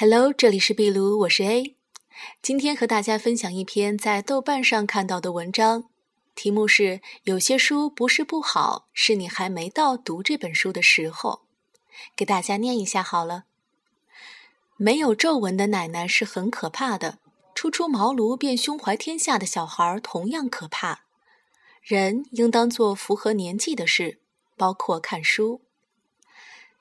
Hello，这里是壁炉，我是 A。今天和大家分享一篇在豆瓣上看到的文章，题目是“有些书不是不好，是你还没到读这本书的时候”。给大家念一下好了。没有皱纹的奶奶是很可怕的，初出茅庐便胸怀天下的小孩同样可怕。人应当做符合年纪的事，包括看书。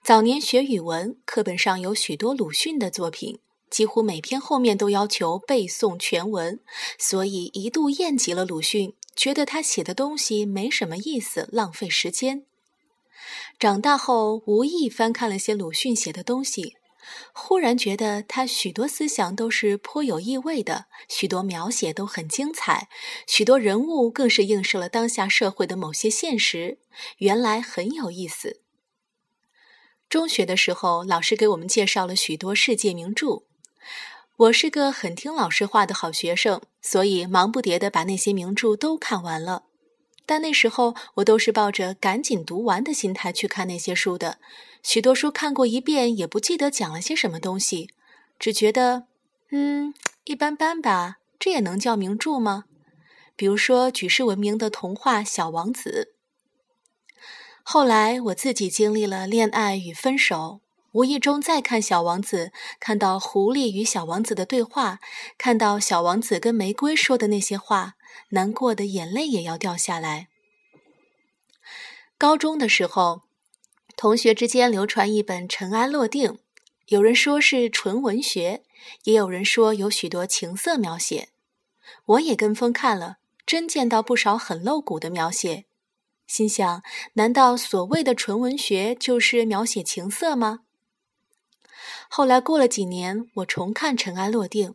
早年学语文，课本上有许多鲁迅的作品，几乎每篇后面都要求背诵全文，所以一度厌极了鲁迅，觉得他写的东西没什么意思，浪费时间。长大后，无意翻看了些鲁迅写的东西，忽然觉得他许多思想都是颇有意味的，许多描写都很精彩，许多人物更是映射了当下社会的某些现实，原来很有意思。中学的时候，老师给我们介绍了许多世界名著。我是个很听老师话的好学生，所以忙不迭地把那些名著都看完了。但那时候我都是抱着赶紧读完的心态去看那些书的，许多书看过一遍也不记得讲了些什么东西，只觉得，嗯，一般般吧。这也能叫名著吗？比如说举世闻名的童话《小王子》。后来我自己经历了恋爱与分手，无意中再看《小王子》，看到狐狸与小王子的对话，看到小王子跟玫瑰说的那些话，难过的眼泪也要掉下来。高中的时候，同学之间流传一本《尘埃落定》，有人说是纯文学，也有人说有许多情色描写，我也跟风看了，真见到不少很露骨的描写。心想：难道所谓的纯文学就是描写情色吗？后来过了几年，我重看《尘埃落定》，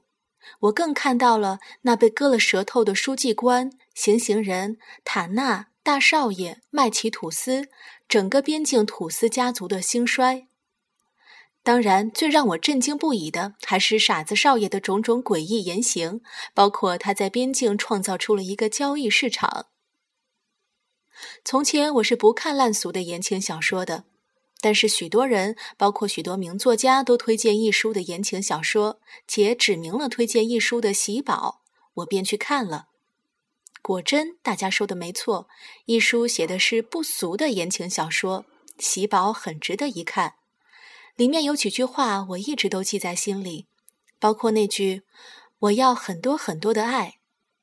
我更看到了那被割了舌头的书记官、行刑人、塔纳、大少爷、麦奇吐司，整个边境土司家族的兴衰。当然，最让我震惊不已的还是傻子少爷的种种诡异言行，包括他在边境创造出了一个交易市场。从前我是不看烂俗的言情小说的，但是许多人，包括许多名作家，都推荐一书的言情小说，且指明了推荐一书的喜宝，我便去看了。果真，大家说的没错，一书写的是不俗的言情小说，喜宝很值得一看。里面有几句话我一直都记在心里，包括那句：“我要很多很多的爱，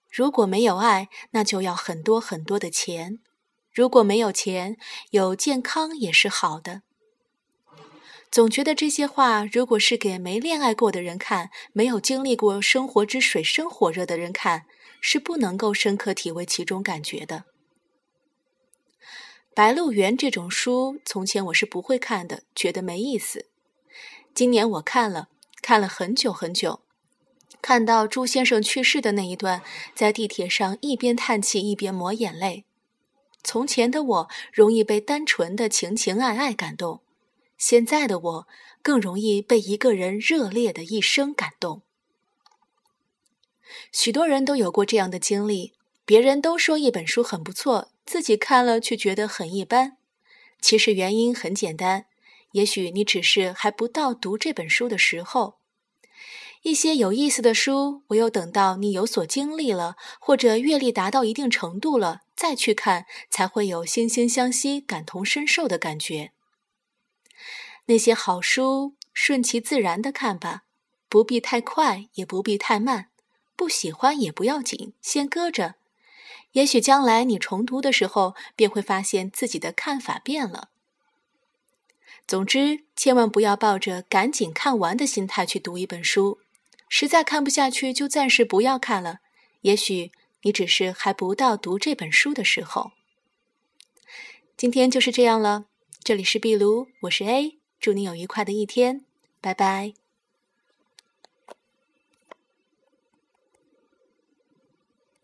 如果没有爱，那就要很多很多的钱。”如果没有钱，有健康也是好的。总觉得这些话，如果是给没恋爱过的人看，没有经历过生活之水深火热的人看，是不能够深刻体味其中感觉的。《白鹿原》这种书，从前我是不会看的，觉得没意思。今年我看了，看了很久很久，看到朱先生去世的那一段，在地铁上一边叹气一边抹眼泪。从前的我容易被单纯的情情爱爱感动，现在的我更容易被一个人热烈的一生感动。许多人都有过这样的经历：别人都说一本书很不错，自己看了却觉得很一般。其实原因很简单，也许你只是还不到读这本书的时候。一些有意思的书，唯有等到你有所经历了，或者阅历达到一定程度了，再去看，才会有惺惺相惜、感同身受的感觉。那些好书，顺其自然的看吧，不必太快，也不必太慢，不喜欢也不要紧，先搁着。也许将来你重读的时候，便会发现自己的看法变了。总之，千万不要抱着赶紧看完的心态去读一本书。实在看不下去，就暂时不要看了。也许你只是还不到读这本书的时候。今天就是这样了。这里是壁炉，我是 A，祝你有愉快的一天，拜拜。